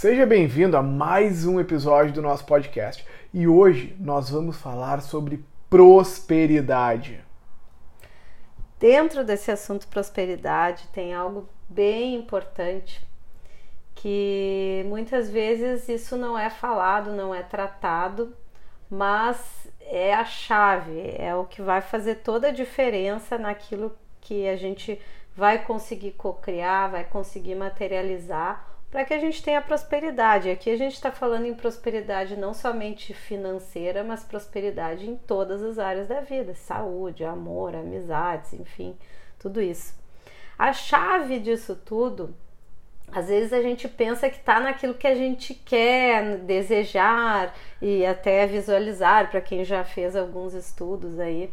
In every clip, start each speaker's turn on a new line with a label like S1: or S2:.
S1: Seja bem-vindo a mais um episódio do nosso podcast e hoje nós vamos falar sobre prosperidade.
S2: Dentro desse assunto prosperidade tem algo bem importante que muitas vezes isso não é falado, não é tratado, mas é a chave, é o que vai fazer toda a diferença naquilo que a gente vai conseguir co-criar, vai conseguir materializar para que a gente tenha prosperidade. Aqui a gente está falando em prosperidade não somente financeira, mas prosperidade em todas as áreas da vida: saúde, amor, amizades, enfim, tudo isso. A chave disso tudo, às vezes a gente pensa que está naquilo que a gente quer, desejar e até visualizar, para quem já fez alguns estudos aí.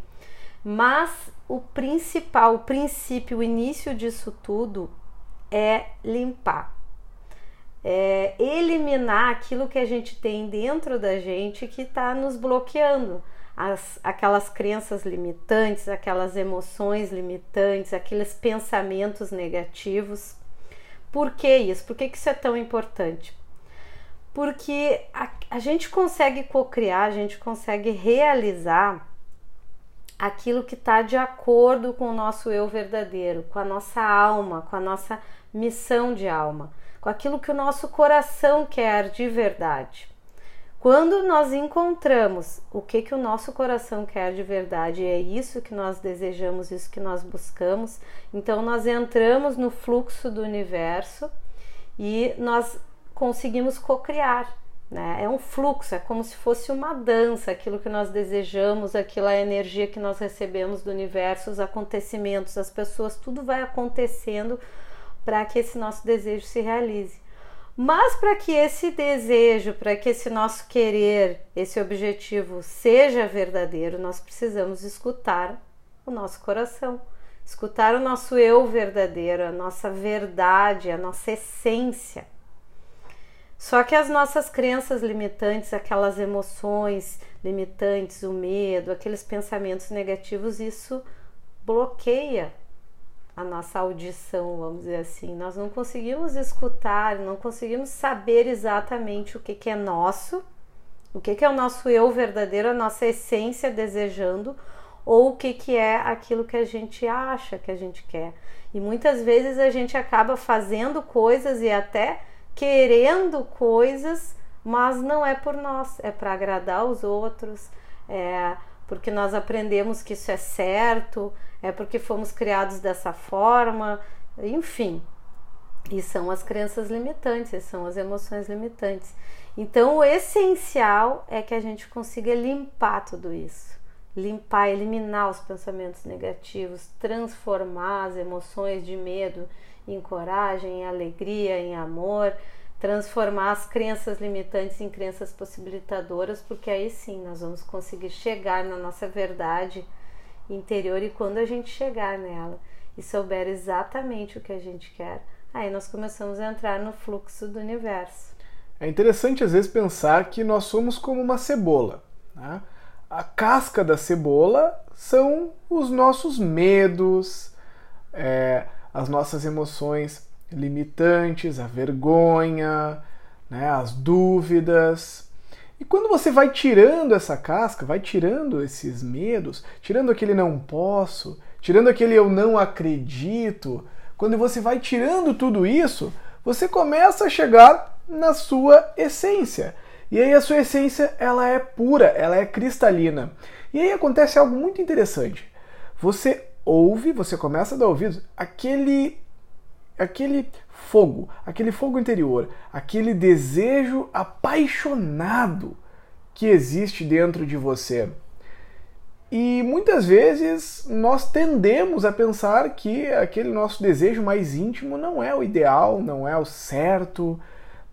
S2: Mas o principal, o princípio, o início disso tudo é limpar é, eliminar aquilo que a gente tem dentro da gente que está nos bloqueando. As, aquelas crenças limitantes, aquelas emoções limitantes, aqueles pensamentos negativos. Por que isso? Por que, que isso é tão importante? Porque a, a gente consegue co-criar, a gente consegue realizar aquilo que está de acordo com o nosso eu verdadeiro, com a nossa alma, com a nossa missão de alma com aquilo que o nosso coração quer de verdade. Quando nós encontramos o que que o nosso coração quer de verdade, é isso que nós desejamos, isso que nós buscamos, então nós entramos no fluxo do universo e nós conseguimos co-criar. Né? É um fluxo, é como se fosse uma dança, aquilo que nós desejamos, aquela energia que nós recebemos do universo, os acontecimentos, as pessoas, tudo vai acontecendo para que esse nosso desejo se realize. Mas para que esse desejo, para que esse nosso querer, esse objetivo seja verdadeiro, nós precisamos escutar o nosso coração, escutar o nosso eu verdadeiro, a nossa verdade, a nossa essência. Só que as nossas crenças limitantes, aquelas emoções limitantes, o medo, aqueles pensamentos negativos, isso bloqueia a nossa audição, vamos dizer assim. Nós não conseguimos escutar, não conseguimos saber exatamente o que, que é nosso, o que, que é o nosso eu verdadeiro, a nossa essência desejando, ou o que, que é aquilo que a gente acha que a gente quer. E muitas vezes a gente acaba fazendo coisas e até querendo coisas, mas não é por nós, é para agradar os outros, é porque nós aprendemos que isso é certo, é porque fomos criados dessa forma, enfim. E são as crenças limitantes, são as emoções limitantes. Então, o essencial é que a gente consiga limpar tudo isso. Limpar, eliminar os pensamentos negativos, transformar as emoções de medo em coragem, em alegria, em amor, transformar as crenças limitantes em crenças possibilitadoras, porque aí sim nós vamos conseguir chegar na nossa verdade interior e quando a gente chegar nela e souber exatamente o que a gente quer, aí nós começamos a entrar no fluxo do universo.
S1: É interessante às vezes pensar que nós somos como uma cebola. Né? A casca da cebola são os nossos medos, é, as nossas emoções limitantes, a vergonha, né, as dúvidas. E quando você vai tirando essa casca, vai tirando esses medos, tirando aquele não posso, tirando aquele eu não acredito, quando você vai tirando tudo isso, você começa a chegar na sua essência. E aí a sua essência, ela é pura, ela é cristalina. E aí acontece algo muito interessante. Você ouve, você começa a dar ouvidos, aquele aquele fogo, aquele fogo interior, aquele desejo apaixonado que existe dentro de você. E muitas vezes nós tendemos a pensar que aquele nosso desejo mais íntimo não é o ideal, não é o certo,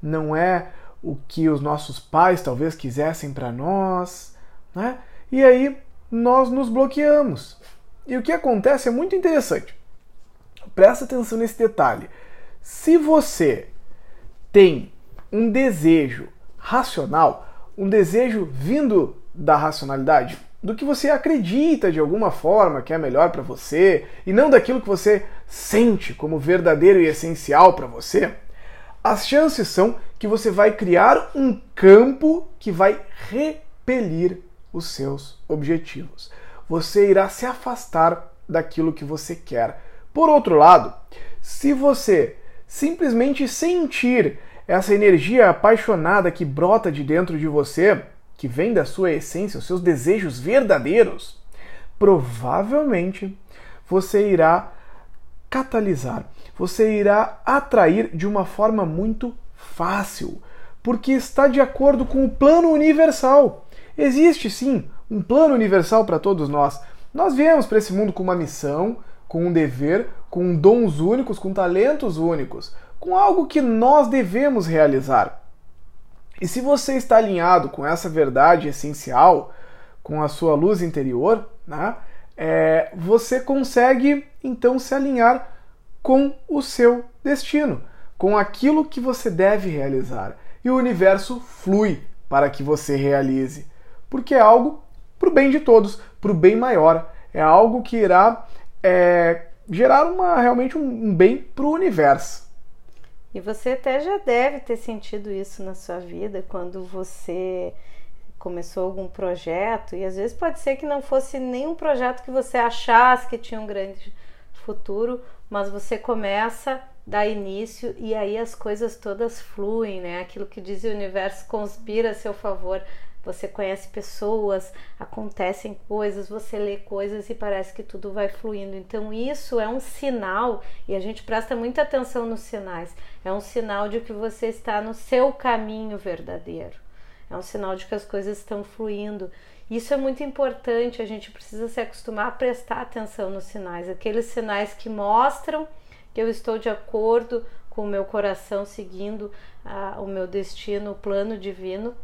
S1: não é o que os nossos pais talvez quisessem para nós, né? E aí nós nos bloqueamos. E o que acontece é muito interessante. Presta atenção nesse detalhe. Se você tem um desejo racional, um desejo vindo da racionalidade, do que você acredita de alguma forma que é melhor para você e não daquilo que você sente como verdadeiro e essencial para você, as chances são que você vai criar um campo que vai repelir os seus objetivos. Você irá se afastar daquilo que você quer. Por outro lado, se você simplesmente sentir essa energia apaixonada que brota de dentro de você, que vem da sua essência, os seus desejos verdadeiros, provavelmente você irá catalisar, você irá atrair de uma forma muito fácil, porque está de acordo com o plano universal. Existe sim um plano universal para todos nós. Nós viemos para esse mundo com uma missão, com um dever, com dons únicos, com talentos únicos, com algo que nós devemos realizar. E se você está alinhado com essa verdade essencial, com a sua luz interior, né, é, você consegue então se alinhar com o seu destino, com aquilo que você deve realizar. E o universo flui para que você realize, porque é algo para o bem de todos, para o bem maior. É algo que irá é, gerar uma, realmente um, um bem para o universo.
S2: E você até já deve ter sentido isso na sua vida quando você começou algum projeto e às vezes pode ser que não fosse nenhum projeto que você achasse que tinha um grande futuro, mas você começa, dá início e aí as coisas todas fluem, né? Aquilo que diz o universo conspira a seu favor. Você conhece pessoas, acontecem coisas, você lê coisas e parece que tudo vai fluindo. Então, isso é um sinal, e a gente presta muita atenção nos sinais, é um sinal de que você está no seu caminho verdadeiro. É um sinal de que as coisas estão fluindo. Isso é muito importante, a gente precisa se acostumar a prestar atenção nos sinais, aqueles sinais que mostram que eu estou de acordo com o meu coração, seguindo ah, o meu destino, o plano divino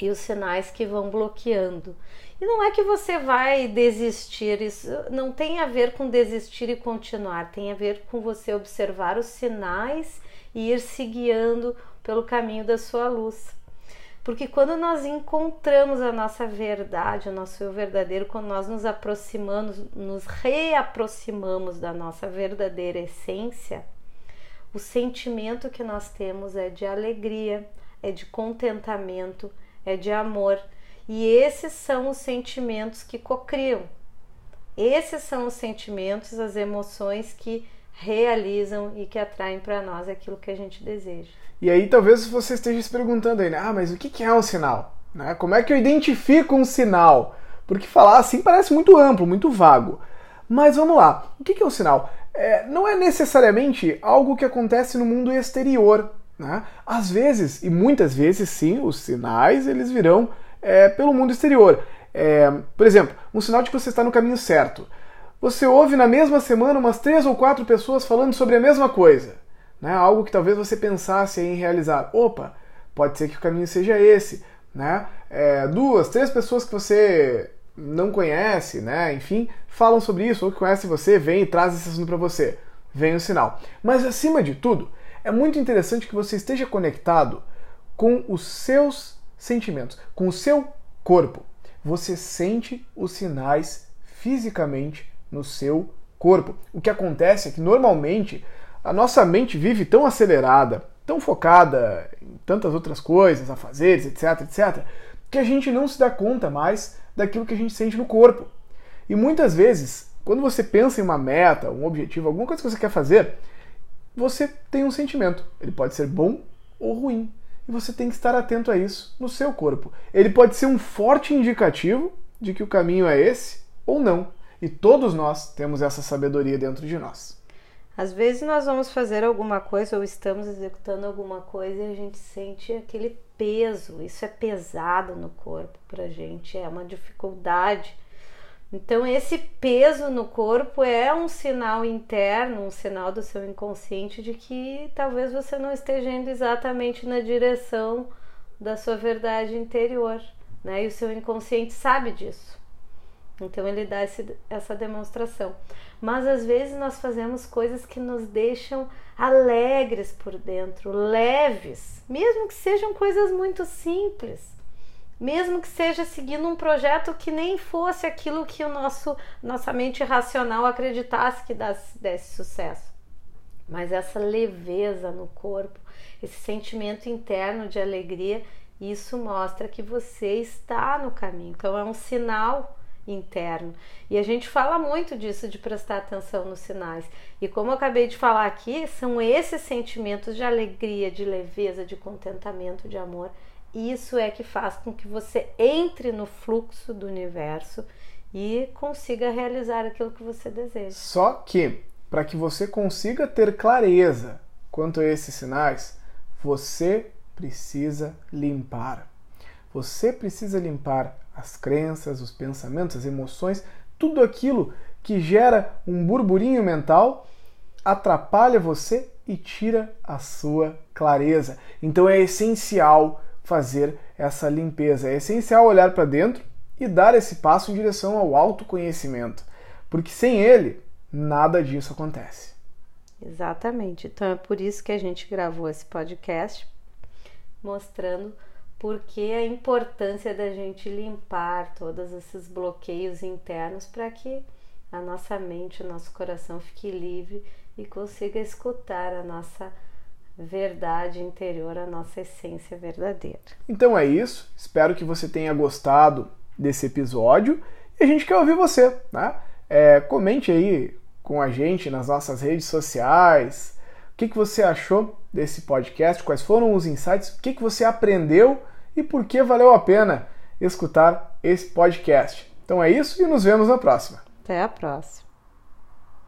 S2: e os sinais que vão bloqueando. E não é que você vai desistir, isso não tem a ver com desistir e continuar, tem a ver com você observar os sinais e ir se guiando pelo caminho da sua luz. Porque quando nós encontramos a nossa verdade, o nosso eu verdadeiro, quando nós nos aproximamos, nos reaproximamos da nossa verdadeira essência, o sentimento que nós temos é de alegria, é de contentamento, é de amor. E esses são os sentimentos que cocriam. Esses são os sentimentos, as emoções que realizam e que atraem para nós aquilo que a gente deseja.
S1: E aí talvez você esteja se perguntando aí, né? ah, mas o que é um sinal? Né? Como é que eu identifico um sinal? Porque falar assim parece muito amplo, muito vago. Mas vamos lá, o que é um sinal? É, não é necessariamente algo que acontece no mundo exterior. Né? Às vezes, e muitas vezes sim, os sinais eles virão é, pelo mundo exterior. É, por exemplo, um sinal de que você está no caminho certo. Você ouve na mesma semana umas três ou quatro pessoas falando sobre a mesma coisa. Né? Algo que talvez você pensasse em realizar. Opa, pode ser que o caminho seja esse. Né? É, duas, três pessoas que você não conhece, né? enfim, falam sobre isso, ou que conhecem você, vem e traz esse assunto para você. Vem o sinal. Mas acima de tudo, é muito interessante que você esteja conectado com os seus sentimentos, com o seu corpo. Você sente os sinais fisicamente no seu corpo. O que acontece é que normalmente a nossa mente vive tão acelerada, tão focada em tantas outras coisas, a fazeres, etc, etc, que a gente não se dá conta mais daquilo que a gente sente no corpo. E muitas vezes, quando você pensa em uma meta, um objetivo, alguma coisa que você quer fazer, você tem um sentimento. Ele pode ser bom ou ruim. E você tem que estar atento a isso no seu corpo. Ele pode ser um forte indicativo de que o caminho é esse ou não. E todos nós temos essa sabedoria dentro de nós.
S2: Às vezes nós vamos fazer alguma coisa ou estamos executando alguma coisa e a gente sente aquele peso. Isso é pesado no corpo pra gente, é uma dificuldade então, esse peso no corpo é um sinal interno, um sinal do seu inconsciente de que talvez você não esteja indo exatamente na direção da sua verdade interior, né? E o seu inconsciente sabe disso. Então, ele dá esse, essa demonstração. Mas às vezes nós fazemos coisas que nos deixam alegres por dentro, leves, mesmo que sejam coisas muito simples mesmo que seja seguindo um projeto que nem fosse aquilo que o nosso nossa mente racional acreditasse que desse, desse sucesso. Mas essa leveza no corpo, esse sentimento interno de alegria, isso mostra que você está no caminho. Então é um sinal interno. E a gente fala muito disso de prestar atenção nos sinais. E como eu acabei de falar aqui, são esses sentimentos de alegria, de leveza, de contentamento, de amor. Isso é que faz com que você entre no fluxo do universo e consiga realizar aquilo que você deseja.
S1: Só que para que você consiga ter clareza quanto a esses sinais, você precisa limpar. Você precisa limpar as crenças, os pensamentos, as emoções, tudo aquilo que gera um burburinho mental, atrapalha você e tira a sua clareza. Então é essencial fazer essa limpeza, é essencial olhar para dentro e dar esse passo em direção ao autoconhecimento, porque sem ele nada disso acontece.
S2: Exatamente. Então é por isso que a gente gravou esse podcast mostrando porque a importância da gente limpar todos esses bloqueios internos para que a nossa mente, o nosso coração fique livre e consiga escutar a nossa verdade interior, a nossa essência verdadeira.
S1: Então é isso. Espero que você tenha gostado desse episódio e a gente quer ouvir você, né? É, comente aí com a gente nas nossas redes sociais. O que, que você achou desse podcast? Quais foram os insights? O que, que você aprendeu e por que valeu a pena escutar esse podcast? Então é isso e nos vemos na próxima.
S2: Até a próxima.